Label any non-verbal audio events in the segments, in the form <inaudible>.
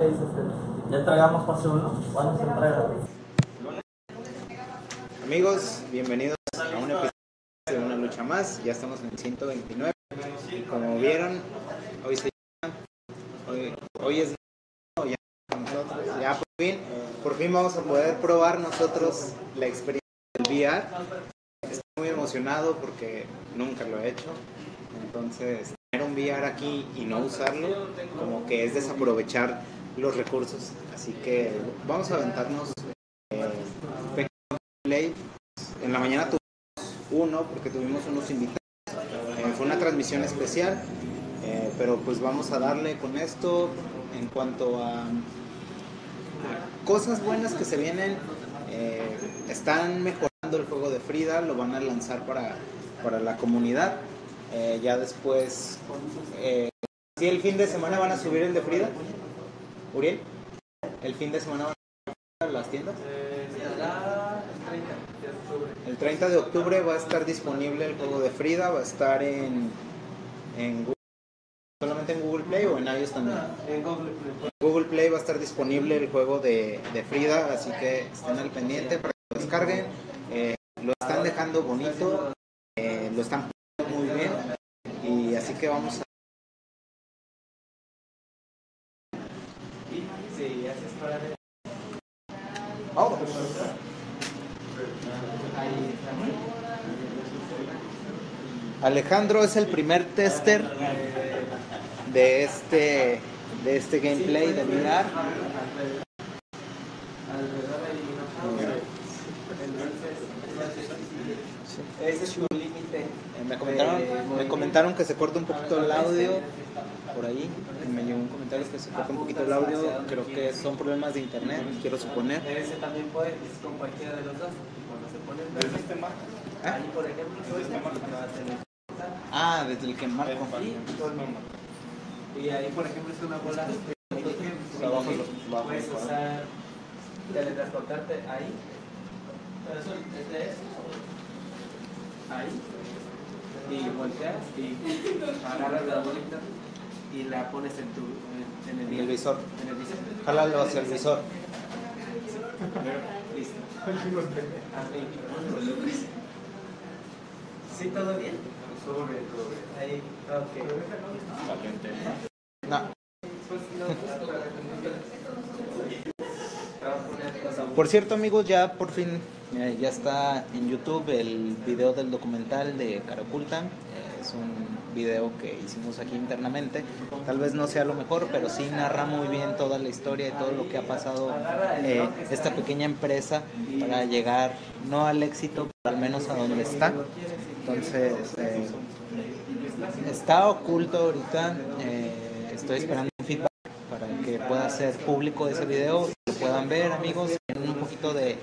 Ya entregamos fase 1. ¿Cuándo se entrega? Amigos, bienvenidos a un episodio de Una Lucha Más. Ya estamos en el 129. Y como vieron, hoy se llama, hoy, hoy es ya. Ya por fin, por fin vamos a poder probar nosotros la experiencia del VR. Estoy muy emocionado porque nunca lo he hecho. Entonces, tener un VR aquí y no usarlo, como que es desaprovechar los recursos. Así que vamos a aventarnos eh. En la mañana tuvimos uno porque tuvimos unos invitados. Eh, fue una transmisión especial, eh, pero pues vamos a darle con esto en cuanto a, a cosas buenas que se vienen. eh, están mejorando el juego de Frida, lo van a lanzar para, para la comunidad. Ya después, ¿sí el fin de semana van a subir el de Frida? Uriel, ¿el fin de semana van a las tiendas? El 30 de octubre va a estar disponible el juego de Frida, va a estar en, en Google, solamente en Google Play o en iOS también. En Google Play. En Google Play va a estar disponible el juego de, de Frida, así que estén al pendiente para que lo descarguen. Eh, lo están dejando bonito, eh, lo están poniendo muy bien y así que vamos a... Sí, así es para ver. Alejandro es el primer tester de este de este gameplay de VR. Ese es su límite. Eh, Me comentaron, me comentaron que se corta un poquito el audio por ahí. Me llegó un comentario que se corta un poquito el audio. Creo que son problemas de internet, quiero suponer. Ese también puede, es con cualquiera de los dos. Cuando se pone en verde, ahí por ejemplo, va a tener. Ah, desde el que marco. Y ahí, por ejemplo, es una bola Puedes usar teletransportarte ahí. Pero eso es de eso. Ahí. Y volteas y agarras la bolita y la pones en tu en, en En el visor. En el visor. Jálalo hacia el visor. Listo. ¿Sí todo bien? Todo bien, bien. Ahí, ok. No. Por cierto, amigos, ya por fin eh, ya está en YouTube el video del documental de Cara Oculta. Eh, es un video que hicimos aquí internamente. Tal vez no sea lo mejor, pero sí narra muy bien toda la historia y todo lo que ha pasado eh, esta pequeña empresa para llegar no al éxito, pero al menos a donde está. Entonces, eh, está oculto ahorita. eh, estoy esperando un feedback para que pueda ser público ese video lo puedan ver amigos poquito de,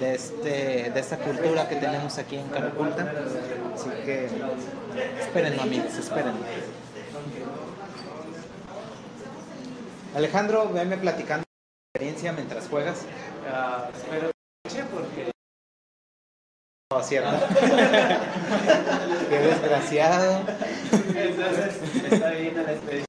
de este de esta cultura que tenemos aquí en Caraculta. Así que espérenlo amigos espérenlo Alejandro venme platicando tu experiencia mientras juegas. Ah, espero que porque no cierto. <laughs> Qué desgraciado. Entonces está bien la experiencia.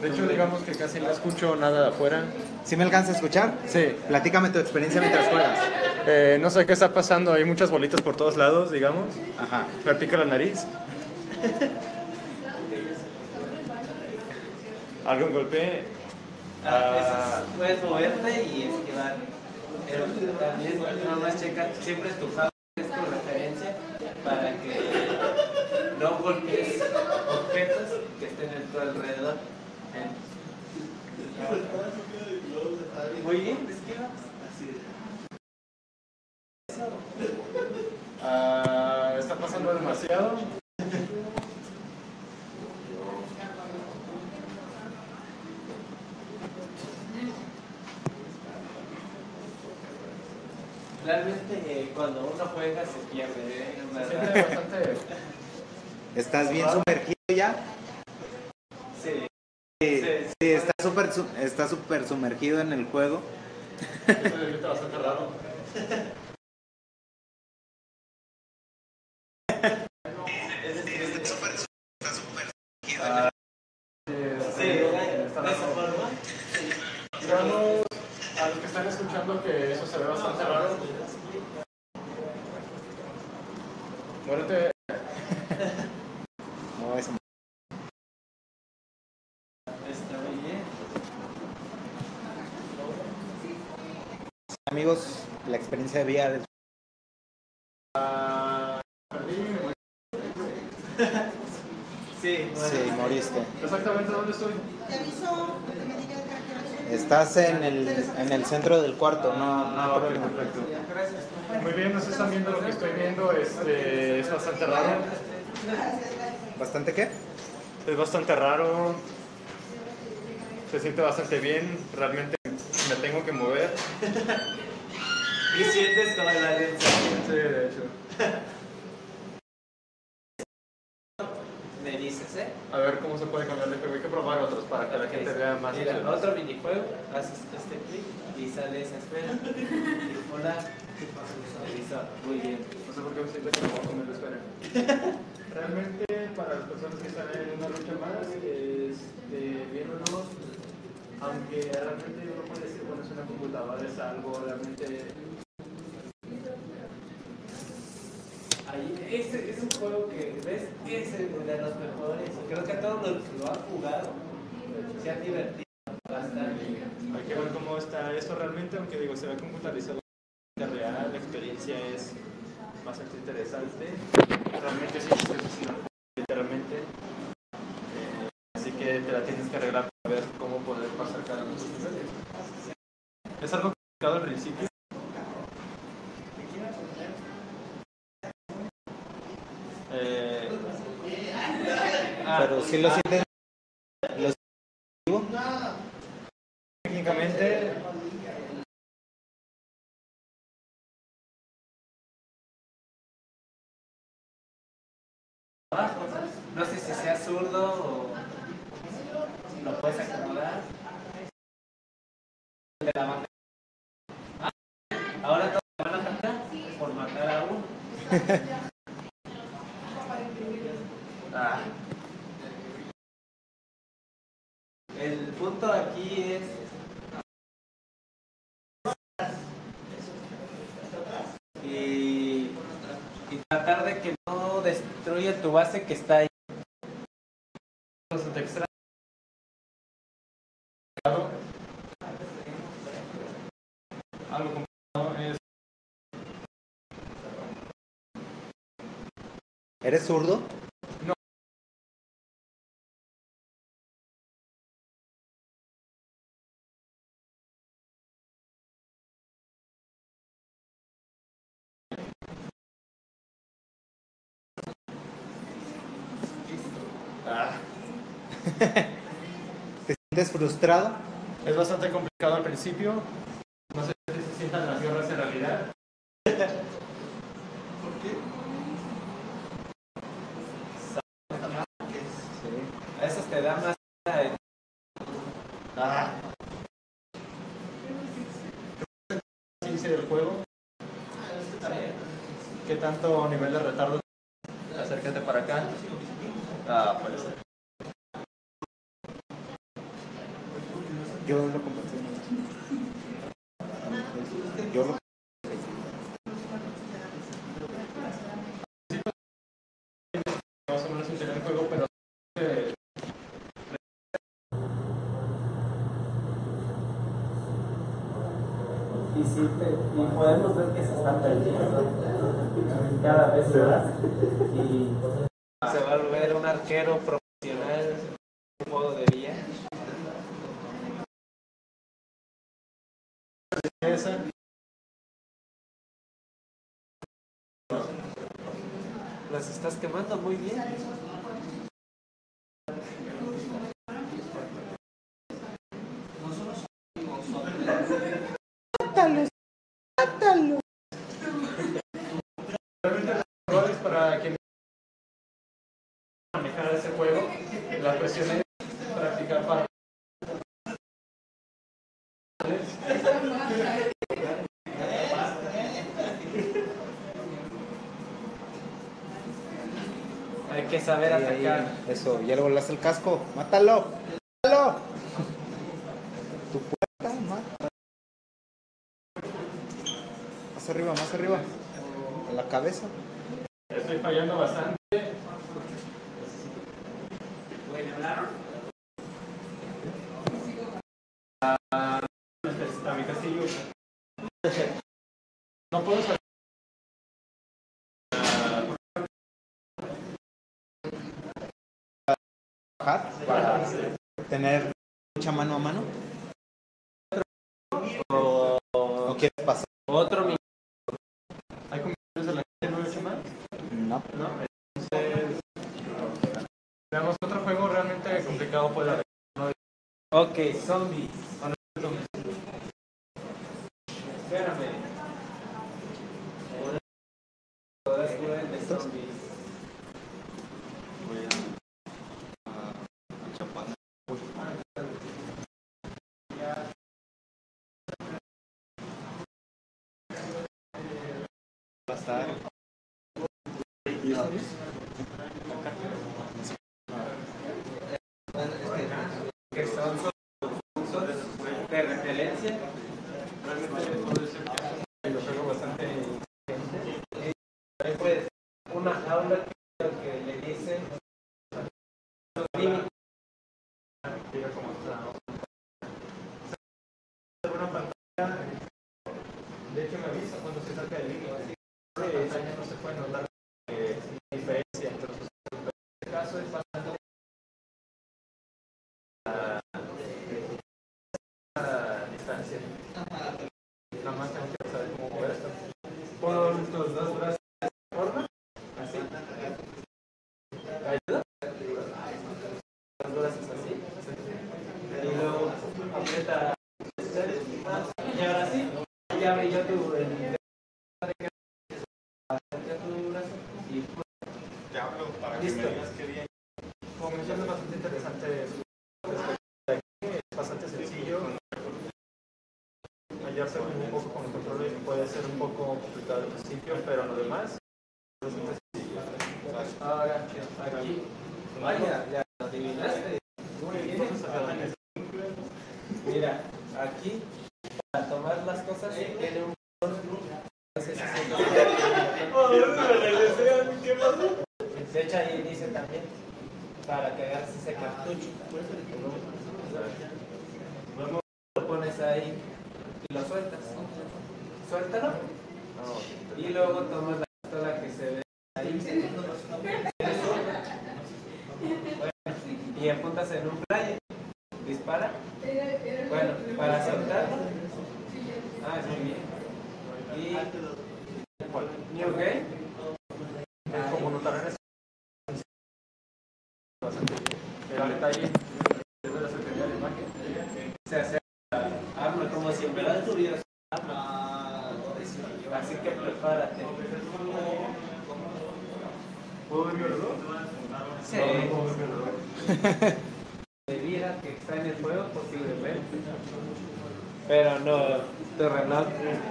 De hecho, digamos que casi no escucho nada de afuera. ¿Sí me alcanza a escuchar? Sí, Platícame tu experiencia mientras juegas. eh, no sé qué está pasando. Hay muchas bolitas por todos lados, digamos. Ajá. Me pica la nariz. Algo golpe. Ah, es- puedes moverte y esquivar. Pero también nada más checa siempre tu house es tu referencia para que no golpees objetos que estén en tu alrededor. Muy bien, esquiva. Así Ah, está pasando demasiado. Realmente eh, cuando uno juega se pierde, ¿eh? En Se verdad. siente bastante. ¿Estás bien sumergido ya? Sí. Sí, Sí. sí, está está súper sumergido en el juego. Siente bastante raro. Sí, de esa forma. Muérete. No, es Está muy bien. amigos, la experiencia de vida <laughs> del Sí, bueno. Sí, moriste. Exactamente dónde estoy. Te aviso que me diga que qué Estás en el, en el centro del cuarto, no, no Ah, perfecto. Muy bien, no se están viendo lo que estoy viendo. Este, es bastante raro. ¿Bastante qué? Es bastante raro. Se siente bastante bien. Realmente me tengo que mover. <laughs> Y sientes como la sensación. Sí, de hecho. Me dices, ¿eh? A ver cómo se puede cambiar de juego. Hay que probar otros para que la gente vea más. Mira, otro minijuego, haces este clic y sale esa esfera. Y <laughs> hola. Muy bien. No sé por qué me siento que me voy a comer la espera. Realmente, para las personas que están en una lucha más, este, viéndonos, aunque realmente uno puede decir, bueno, es una computadora, es algo realmente. Ahí, ese es un juego que, ¿ves? Es de los mejores. Creo que a todos los que lo han jugado se han divertido bastante. Hay que ver cómo está eso realmente, aunque digo, se ve computarizado la vida real, la experiencia es bastante interesante. Realmente sí, sí, sí, sí, literalmente. Eh, así que te la tienes que arreglar para ver cómo poder pasar cada uno de los niveles. Es al principio. Eh, ah, Pero si lo sientes. Lo técnicamente. No sé si sea zurdo o lo puedes acomodar. De la mano. Ah, Ahora todos van a cantar por matar a uno. El punto aquí es y, y tratar de que no destruya tu base que está ahí. se te extrae. Algo complicado es ¿Eres zurdo? Ah, <laughs> ¿Te sientes frustrado? es bastante complicado al principio. No sé si se sientan las guerras en realidad. A esos te da más. Ah. Ciencia del juego. ¿Qué tanto nivel de retardo? Acércate para acá. Ah, puede ser. Yo lo compartí. Yo lo Más o menos entender el juego, pero Y, sí, te- y podemos ver que se están perdiendo cada vez más. Y se va a volver un arquero profesional, un modo de vida. Las estás quemando muy bien. Para quien manejar ese juego, la cuestión es practicar para Hay que saber Ahí, ahí, atacar. Eso, ya le volaste el casco. ¡Mátalo! ¡Mátalo! Tu puerta, mata. Más arriba, más arriba. A la cabeza. Fallando bastante. Ah, a mi castillo. No puedo salir. Para tener mucha mano a mano. ¿O quieres pasar? Otro minuto. ¿Hay comentarios de la gente no hecho más? No. Entonces, veamos otro juego realmente complicado puede haber. Ok, zombies. Espérame. Todas de zombies. Pasar. Así que prepárate ¿Puedo ver mi reloj? sí. Reloj. debiera que está en el juego posiblemente pero no tu reloj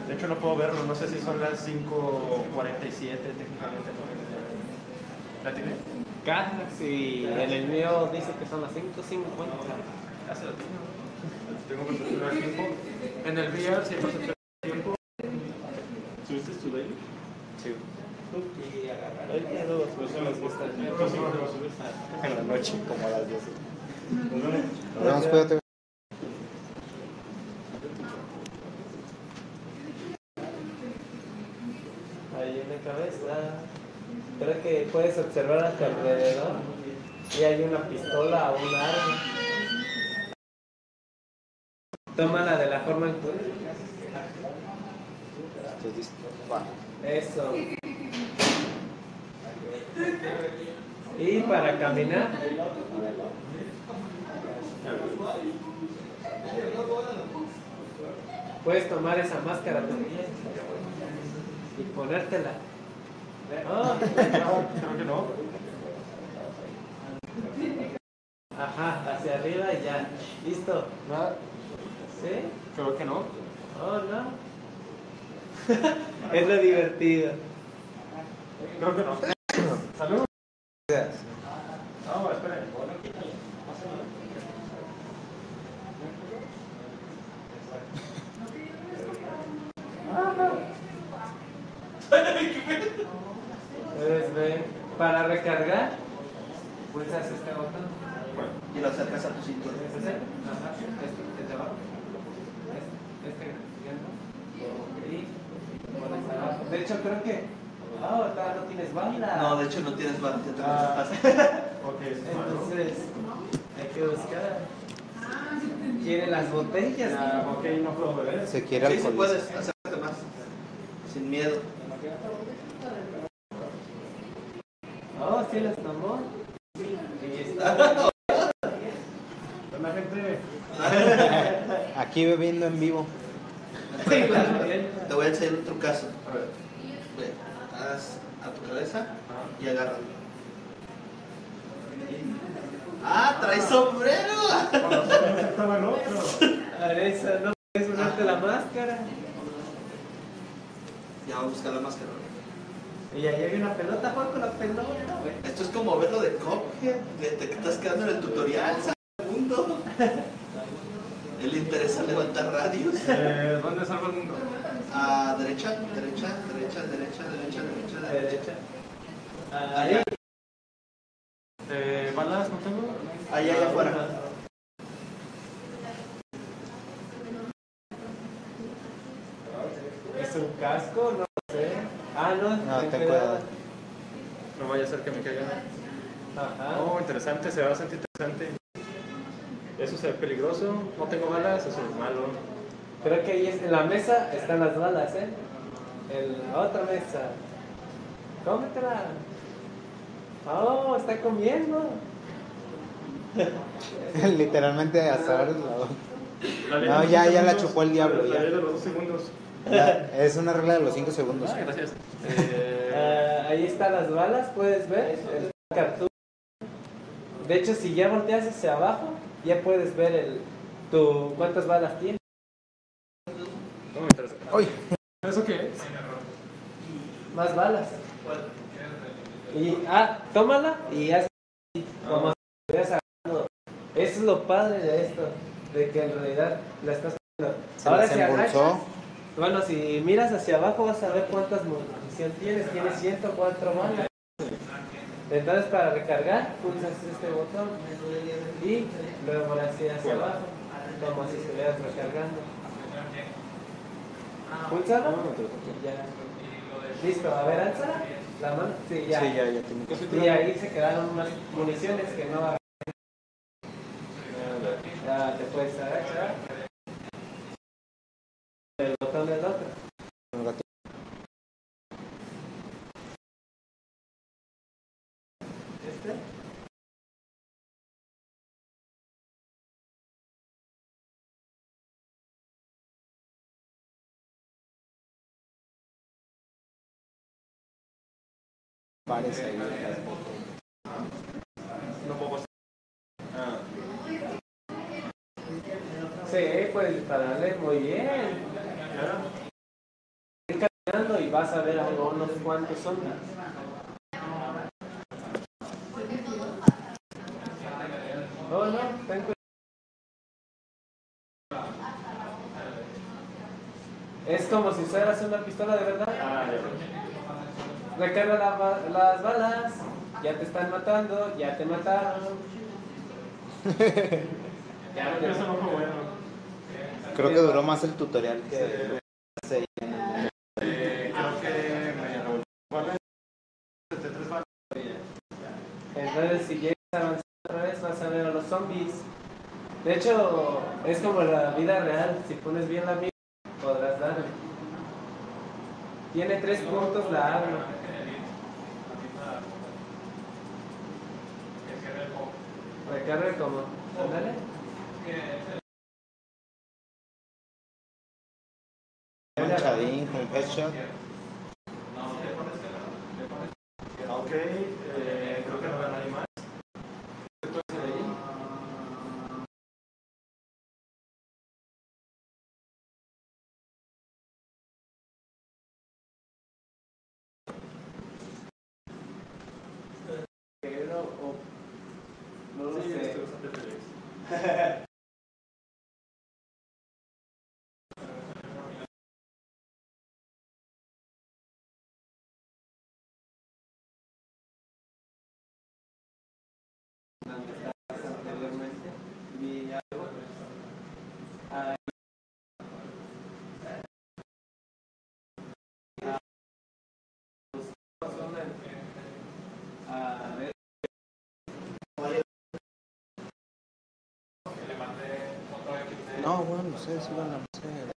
De hecho, no puedo verlo, no sé si son las 5.47 técnicamente. ¿La tiene? casi en el mío dice que son las 5.50 Casi la tengo. Tengo percepción del tiempo. En el VR percepción del tiempo. ¿Subiste tu baby? Sí. y agarrar hay dos personas que están. En la noche, como a las 10. Nos vemos, cuídate. ahí en la cabeza. Creo que puedes observar a tu alrededor y hay una pistola o un arma. Tómala de la forma en que... Eso. Y para caminar. Puedes tomar esa máscara también y ponértela. Creo que no. Ajá, hacia arriba y ya. Listo. ¿Sí? Creo que no. Oh, <laughs> no. es lo divertido. Creo que no. Salud. No, ver para recargar, pulsas este botón. Y lo acercas a tu cintura. ¿Ese? Ajá, este, el de abajo. Este, este grande. Y pones abajo. De hecho, creo que. Ah, todavía no tienes banda. No, de hecho no tienes bar, ya te Ah. pasaste. Ok, es malo. Entonces, hay que buscar. Quiere las botellas. Ah, ok, no puedo beber. Se quiere Sí, puedes, acércate más. Sin miedo. Oh, sí las tomó. Ahí está. <laughs> La gente. Aquí bebiendo en vivo. Te voy a enseñar un trucazo. A ver. A tu cabeza y agarra. ¡Ah, traes sombrero! Estaba el otro. Areza, no puedes ponerte la máscara. Ya vamos a buscar la máscara. Y ahí hay una pelota, juega con la pelota, güey. Esto es como verlo de Cophead. Te, te estás quedando en el tutorial, ¿sabes? <laughs> interesa levantar radios. Eh, ¿Dónde salva el mundo? A derecha, derecha, derecha, derecha, derecha, derecha, derecha. Derecha. Allá, Eh, ¿Balas no tengo? allá, allá afuera. ¿Es un casco? No sé. Ah, no, No, ten cuidado. No vaya a ser que me caiga. Ajá. Oh, interesante, se va bastante interesante. Eso se ve peligroso. No tengo balas, eso es malo. Creo que ahí es, en la mesa están las balas, ¿eh? En la otra mesa. Cómetela. Oh, está comiendo. <laughs> Literalmente hasta ahora es la- No, ya- ya la chupó el diablo, La ya. de los dos segundos. la- Es una regla de los 5 segundos. Ah, gracias. Eh, <laughs> Ah, ahí están las balas, puedes ver el cartucho. De hecho, si ya volteas hacia abajo, ya puedes ver el, tu, cuántas balas tiene. no me interesa. Uy. ¿Eso qué es? Más balas. Y, ah, tómala y haz así, como si estuvieras agarrando. Eso es lo padre de esto, de que en realidad la estás haciendo. Se Ahora si agachas, bueno, si miras hacia abajo vas a ver cuántas munición tienes. Tienes 104 balas. Entonces para recargar, pulsas este botón y luego así hacia abajo, como si estuvieras recargando. Púlsalo y ya. Listo, a ver, alza la mano. Sí, ya. Sí, ya. Y ahí se quedaron unas municiones que no Ya te puedes agachar. El botón del otro. Este. Pares ahí. No puedo. Ah, Sí, puedes muy bien. Ir caminando y vas a ver algo, unos cuantos zombies. Oh, no, cuidado. Es como si usaras una pistola de verdad. ah, ya. Recarga la las balas. Ya te están matando, ya te mataron. <laughs> ya Creo que eso no fue bueno. Creo que duró más el tutorial que. Sí. Eh, creo que me revolvió. ¿Cuál es? 73 balas. Entonces, si llegas a avanzar otra vez, vas a ver a los zombies. De hecho, es como la vida real. Si pones bien la mira, podrás. Tiene tres puntos la arma. Recarga como. Ándale. Manchadín con headshot. Ok, eh, creo que no veo a nadie más. ¿Tú eres de ahí? Pero, o- no lo Sí, sé. estoy bastante feliz. donde estabas anteriormente, vi algo. Ah, ah, pues, son de- a ver, No, bueno, ustedes iban a hacer.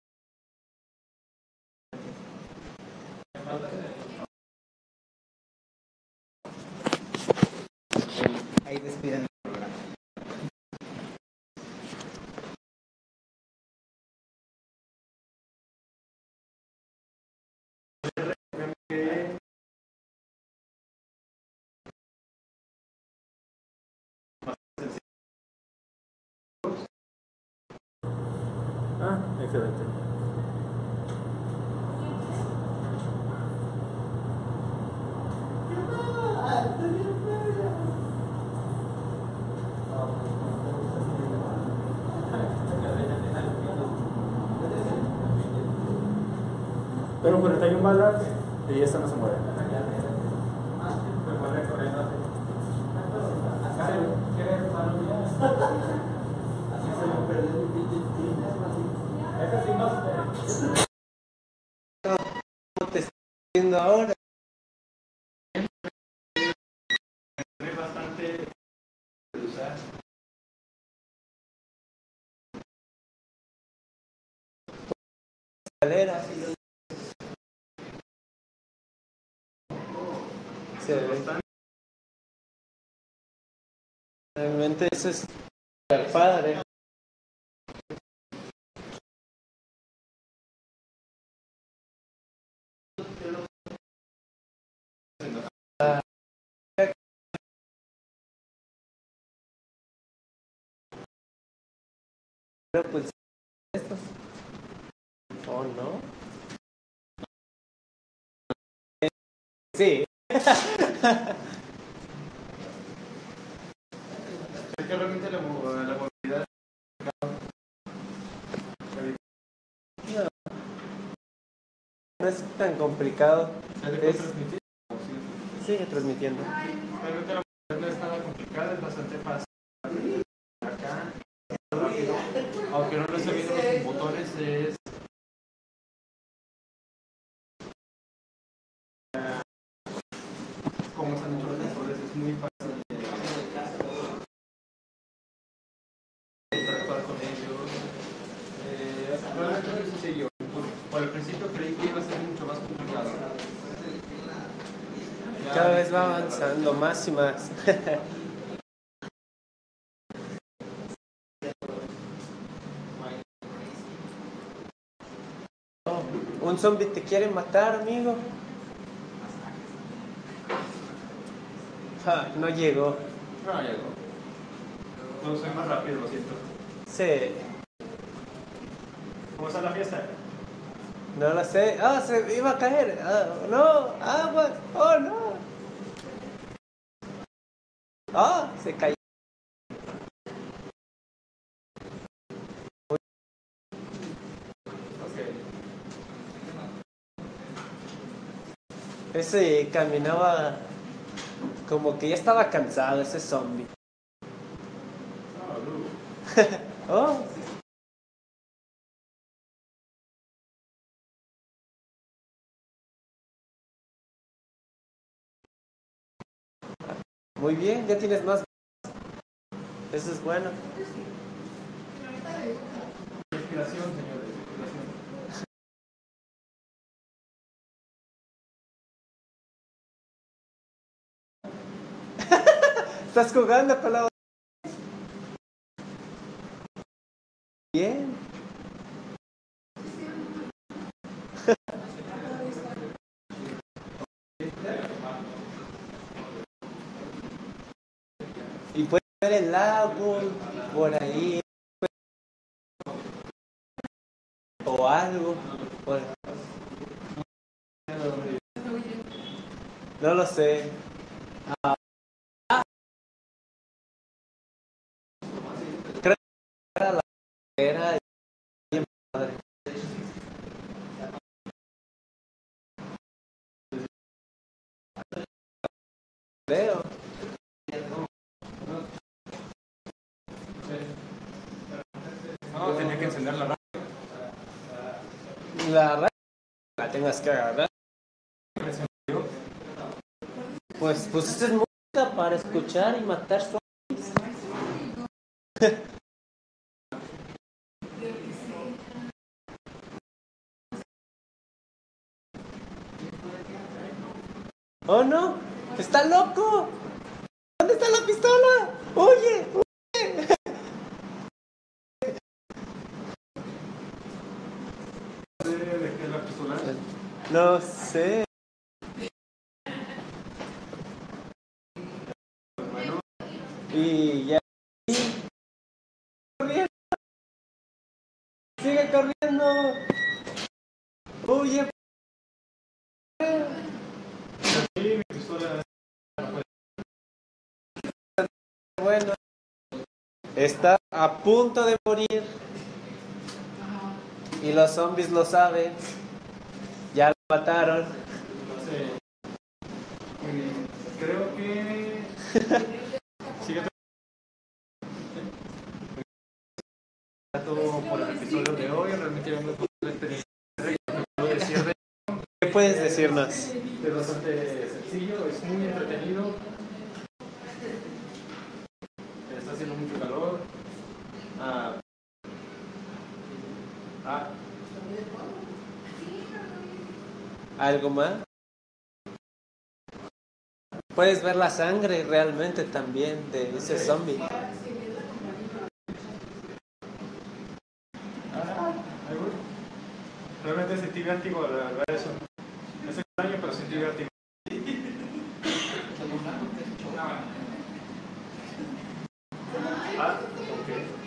Ahí despiden el programa. Ah, Pero 41 balas y esta no se mueve. ¿cómo te estoy viendo ahora? Es bastante de usar. escaleras. Se ve. Es super padre. Pero pues estos. Oh, no. Sí. Es que realmente la, la movilidad No es tan complicado. Es-. Sigue transmitiendo. Realmente la movilidad no es nada complicada, es bastante fácil. Acá, rápido. Aunque no lo esté viendo los botones, es. Ah, Como están hechos los botones, es muy fácil de interactuar con ellos. Eh, realmente es muy sencillo. Por, por el principio creí que iba a ser mucho más complicado. Ya Cada vez va avanzando más y más. <laughs> Un zombie te quiere matar, amigo. Ja, no llegó. No, llegó. No soy más rápido, lo siento. Sí, ¿Cómo está la fiesta? no lo sé. Ah, se iba a caer. Ah, no, agua. Oh, no. Se cayó. Ese caminaba como que ya estaba cansado, ese zombie. <laughs> Oh, muy bien, ya tienes más. Eso es bueno. Inspiración, señores. Inspiración. Estás jugando la Bien. Y puedes el lago por ahí. O algo. por- No lo sé. Ah. Creo era. la radio? La tengas que agarrar. Pues, pues esta es música para escuchar y matar su... <laughs> ¿Oh no? ¡Está loco! No sé. Y ya. Corriendo. Sigue corriendo. Pistola. Bueno. Está a punto de morir. Y los zombies lo saben. Mataron. Entonces, eh, creo que. Sigue todo por el episodio de hoy. Realmente me gustó la experiencia. De- ¿Qué puedes decirnos? Es bastante sencillo, es muy entretenido. Está haciendo mucho calor. ¿Algo más? Puedes ver la sangre realmente también de ese zombie. voy. Realmente sentí vértigo al al ver eso. Es extraño, pero sentí vértigo. Ah, ok.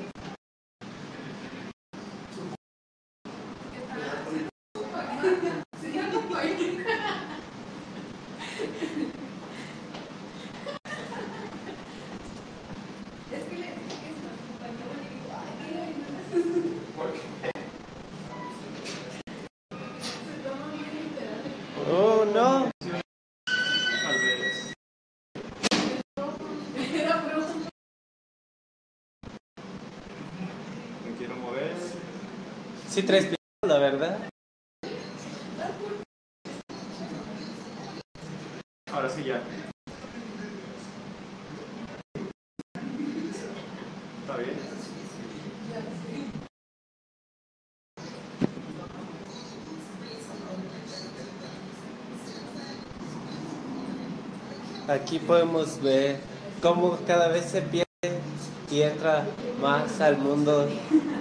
Oh, no. Tal vez. Me quiero mover. Sí traes pistola, ¿verdad? Ahora sí ya. Está bien. Aquí podemos ver cómo cada vez se pierde y entra más al mundo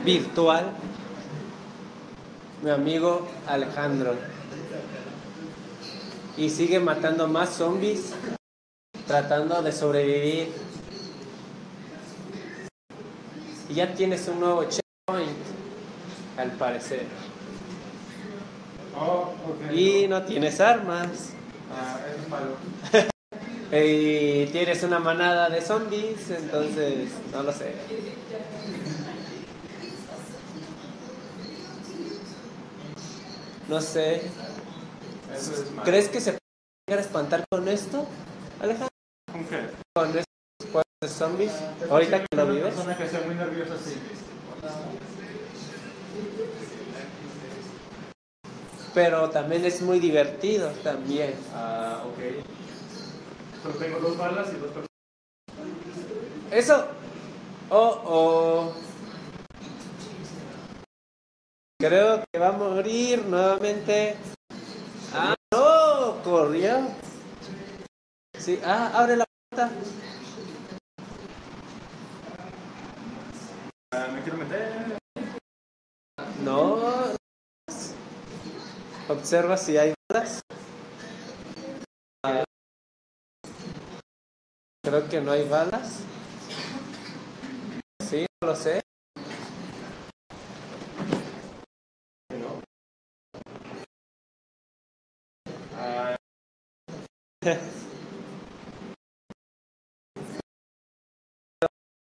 virtual. Mi amigo Alejandro. Y sigue matando más zombies, tratando de sobrevivir. Y ya tienes un nuevo checkpoint, al parecer. Oh. Y no tienes armas. Ah, eso es malo. <laughs> Y tienes una manada de zombies, entonces no lo sé. No sé. ¿Crees que se puede llegar a espantar con esto, Alejandro? ¿Con qué? Con estos de zombies. Ahorita que lo Una vives. persona que sea muy nerviosa, sí. Pero también es muy divertido también. Ah, ok. Solo tengo dos balas y dos personas. Eso. Oh, oh. Creo que va a morir nuevamente. Ah, no, corrió. Sí, ah, abre la puerta. Ah, me quiero meter. No. Observa si hay balas. Creo que no hay balas. Sí, no lo sé.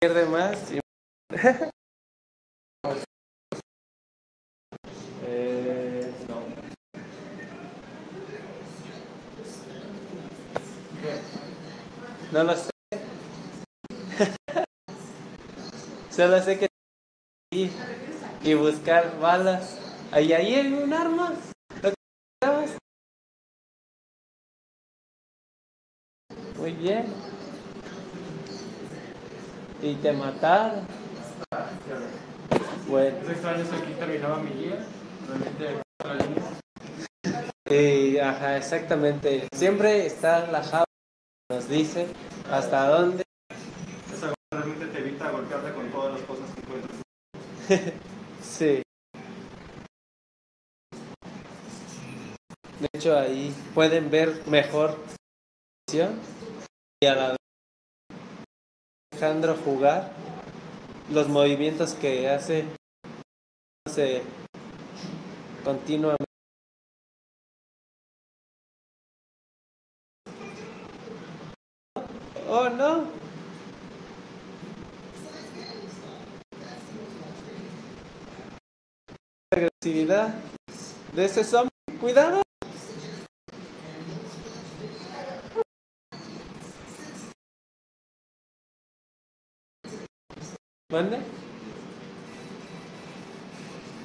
pierde más. Y... <laughs> no. lo sé. <laughs> Solo sé que y, y buscar balas. Ahí ahí en un arma. Muy bien. Y te mataron. Bueno. Es extraño eso aquí terminaba mi guía. Realmente. Y, ajá, exactamente. Siempre está que nos dice hasta dónde. Esa realmente te evita golpearte con todas las cosas que encuentras. <laughs> Sí. De hecho, ahí pueden ver mejor y a la Alejandro jugar los movimientos que hace hace continuamente. Oh no. agresividad de ese zombie. Cuidado. ¿Mande?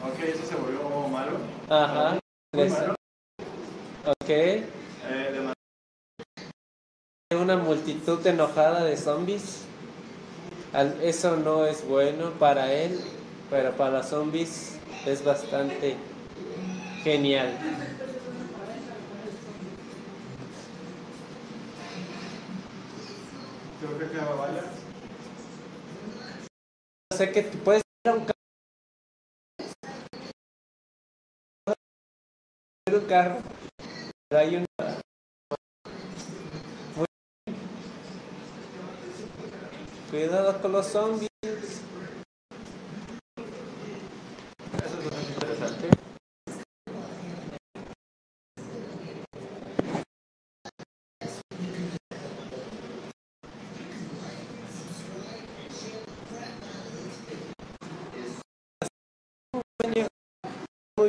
Ok, eso se volvió malo. Ajá. Muy malo. Ok. Eh, de Una multitud enojada de zombies. Eso no es bueno para él, pero para los zombies es bastante genial. creo que quedaba balas. Sé que puedes ir a un carro. Pero hay una. Cuidado con los zombies.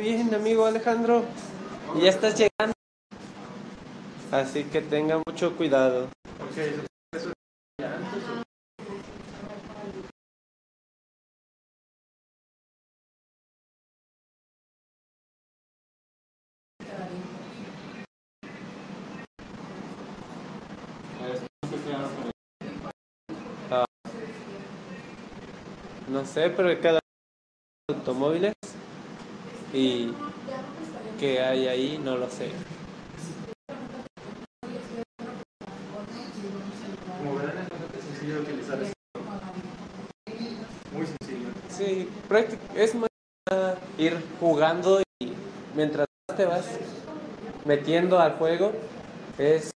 Bien, amigo Alejandro. Y ya estás llegando. Así que tenga mucho cuidado. O- No sé, pero cada automóviles y que hay ahí no lo sé. Como verán, es bastante sencillo utilizar esto. Muy sencillo. Sí, es más ir jugando y mientras te vas metiendo al juego es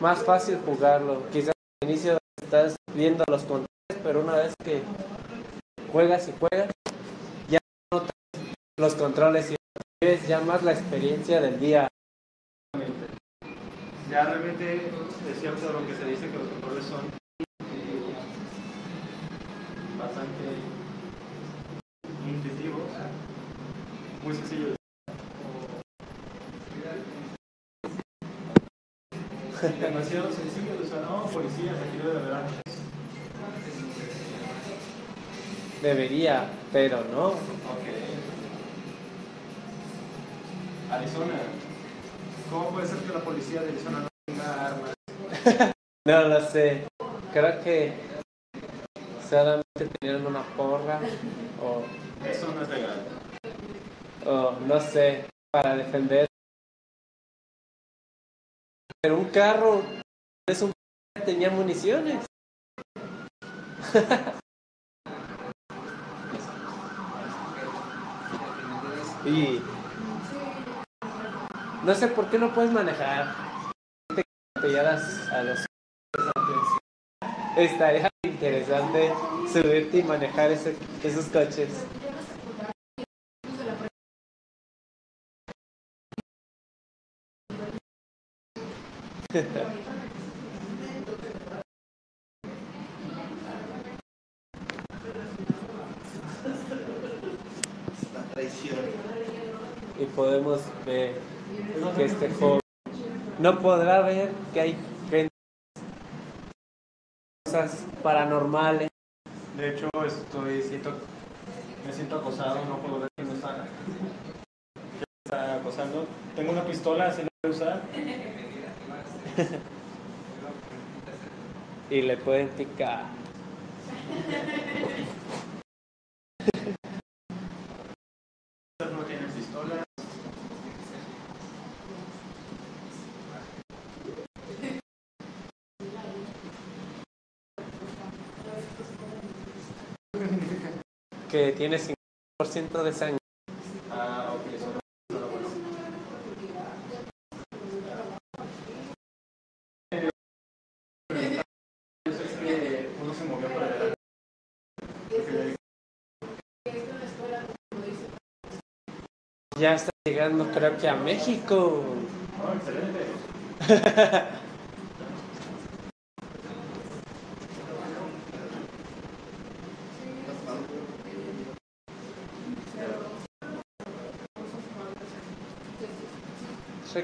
más fácil jugarlo. Quizás al inicio estás viendo los controles, pero una vez que juegas y juegas, ya notas los controles y es ya más la experiencia del día. Ya realmente es cierto lo que se dice que los controles son bastante intuitivos, muy sencillos. Demasiado sencillo de usar. No, policía, aquí debe de haber armas. Debería, pero no. Ok. Arizona. ¿Cómo puede ser que la policía de Arizona no tenga armas? <laughs> No lo sé. Creo que solamente tenían una porra o Eso no es legal. o no sé, para defender. Pero un carro es un tenía municiones. <laughs> y no sé por qué no puedes manejar. Te atropellaras a los Estaría interesante subirte y manejar ese- esos coches. La <laughs> traición. y podemos ver que este joven no podrá ver que hay gente cosas paranormales De hecho, estoy siento, me siento acosado, no puedo ver quién me está, quién me está acosando. Tengo una pistola, así la voy a usar. <laughs> y le pueden picar. <laughs> Que tiene 5% de sangre. Ah, ok, eso no- no lo conozco. Yo sé que uno se movió por adelante. Porque Ya está llegando creo que a México. Oh, excelente. <laughs>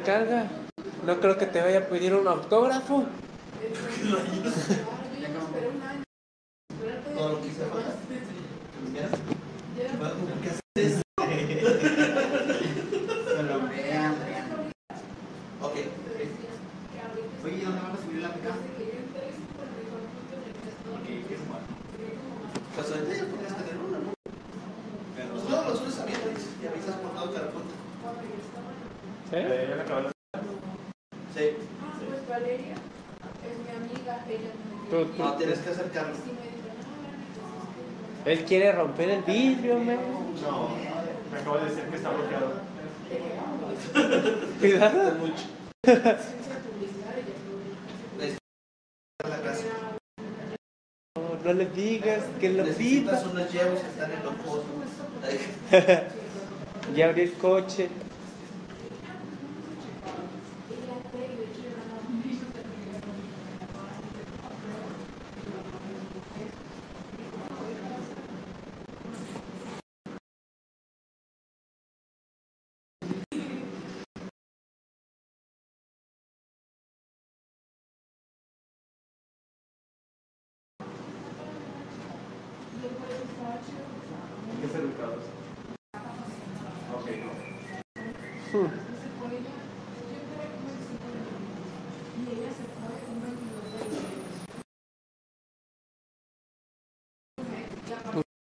Recarga. No creo que te vaya a pedir un autógrafo. <laughs> Todo lo que hice falta. ¿Qué haces? Ok. Oye, ¿dónde van a subir la pica? Pues ahorita ya podrías tener una, ¿no? Pues no, lo subes a mí, y avisas por todo cada punto. ¿Sí? Eh, ya me acabó la- Sí. Pues Valeria es mi amiga, ella me Tú- tú- No, tienes que acercarlo. Sí me dijo, no, Él quiere romper el vidrio, man. No, me acabo de decir que está bloqueado. <laughs> Cuidado. mucho. No, le digas que lo. Necesitas unos llevos que están en los pozos. <laughs> Ya abrí el coche. Hay que ser educados. Ok.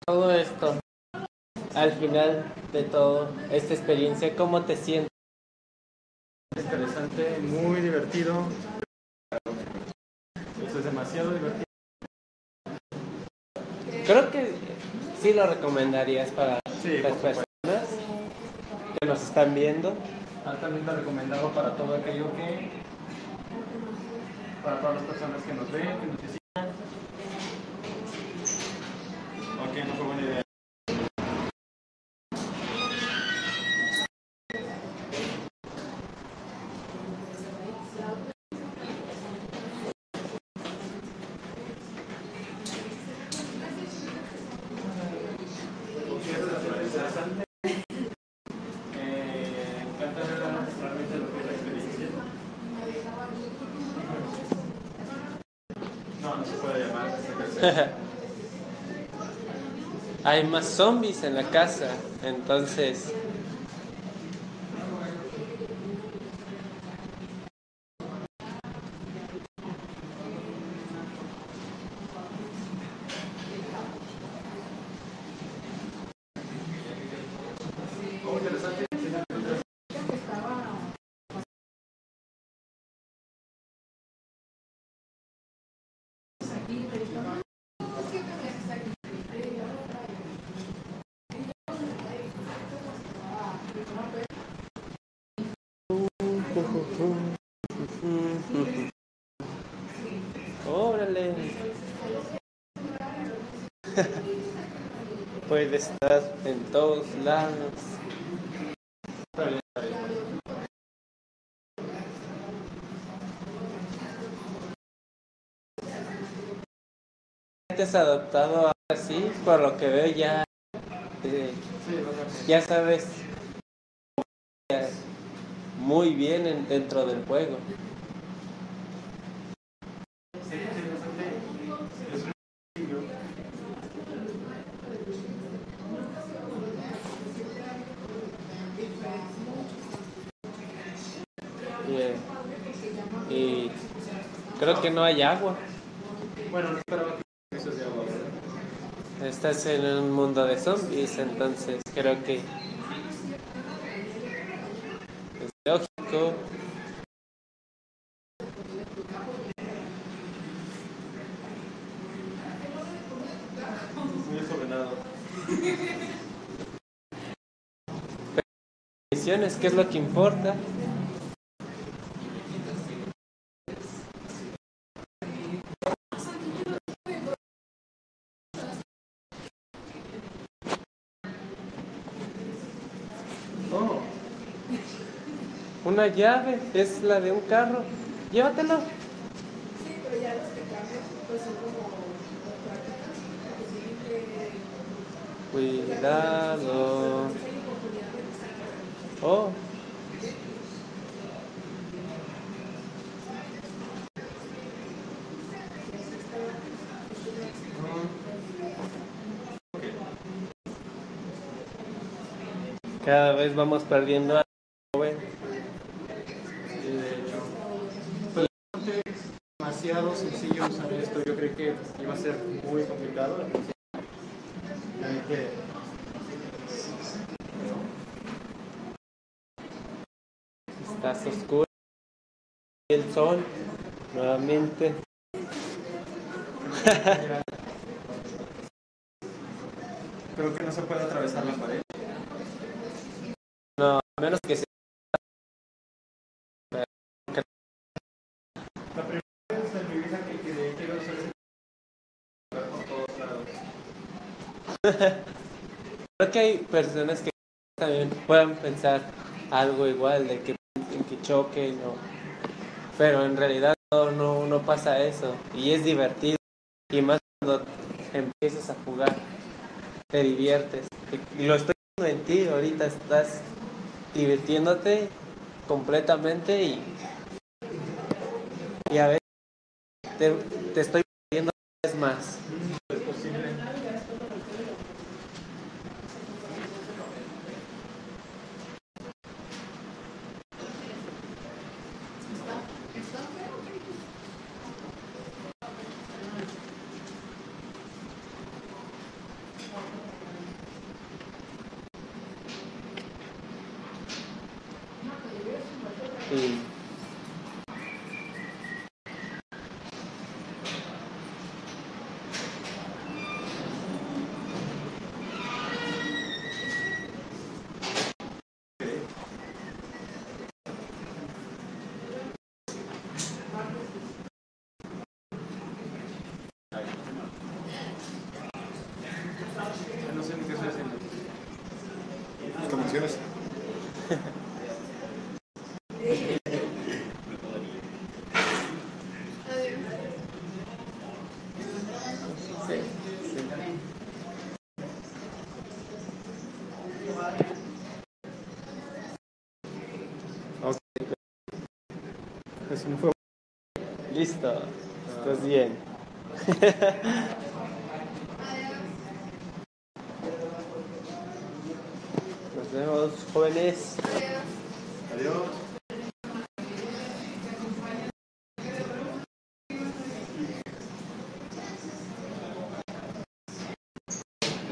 Todo esto, al final de todo, esta experiencia, ¿cómo te sientes? Interesante, muy divertido. Esto es demasiado divertido. Creo que sí lo recomendarías para Sí, las personas que nos están viendo. Altamente recomendado para todo aquello que. para todas las personas que nos ven, que nos visitan. Ok, no fue buena idea. <laughs> Hay más zombies en la casa, entonces Muy interesante. órale. Puede estar en todos lados. Has adoptado ahora sí, por lo que veo ya, eh, ya sabes muy bien en- dentro del juego. Sí, sí, bastante. Es un sencillo. Bien. Y creo que no hay agua. Bueno, no esperaba que eso de agua, ¿verdad? Estás en un mundo de zombies, entonces creo que es lógico. Muy. Misiones, ¿qué es lo que importa? Una llave, es la de un carro. Llévatelo. Sí, pero ya los que cambian, pues son como como prácticas, que tienen que... Cuidado. Oh. Cada vez vamos perdiendo a joven. sí, de hecho. Pues realmente es demasiado Yo creí que iba a ser muy complicado. que Estás oscuro. Y el sol, nuevamente. creo que no se puede atravesar la pared. No, a menos que sea. La primera vez en mi vida que creí que iba a usar ese por todos lados. <laughs> Creo que hay personas que también puedan pensar algo igual, de que, que choquen, o... pero en realidad no, no, pasa eso. Y es divertido. Y más cuando empiezas a jugar, te diviertes. Y lo estoy viendo en ti, ahorita estás divirtiéndote completamente y, y a veces te, te estoy vez más. Y Eso no fue. listo, estás bien. <laughs> Nos vemos, jóvenes. Adiós.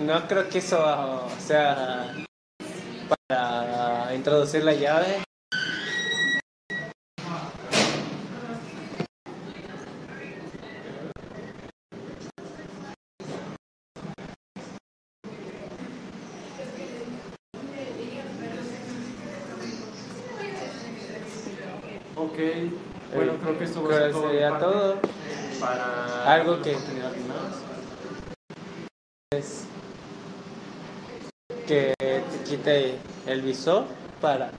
No creo que eso sea para introducir la llave. Ok. Bueno, creo que esto va a ser todo. sería todo. Para Algo que-. Es que te quite el visor para.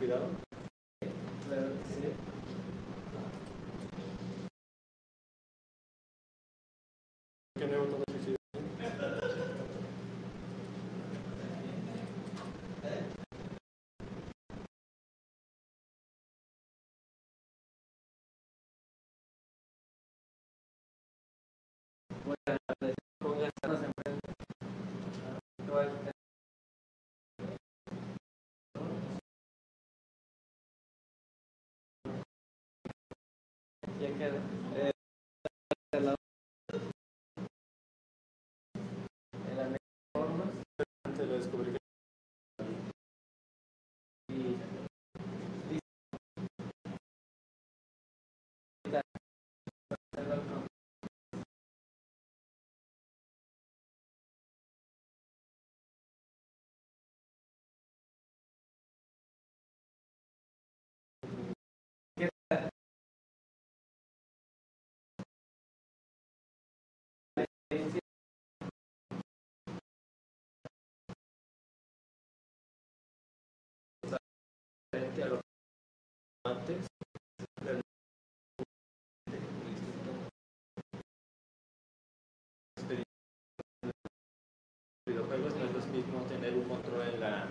Cuidado. Ya antes. no es lo mismo tener un control en la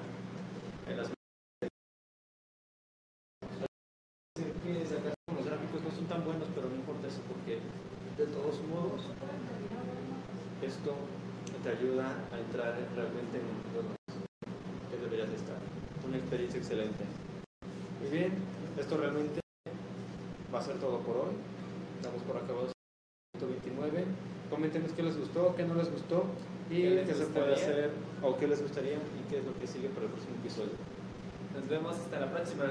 en las los gráficos no son tan buenos pero no importa eso porque de todos modos esto te ayuda a entrar realmente en el juego que deberías de estar. Una experiencia excelente. Muy bien, esto realmente va a ser todo por hoy. Damos por acabado 129. Coméntenos qué les gustó, qué no les gustó y ¿Qué qué, les se puede hacer o qué les gustaría y qué es lo que sigue para el próximo episodio. nos vemos hasta la próxima.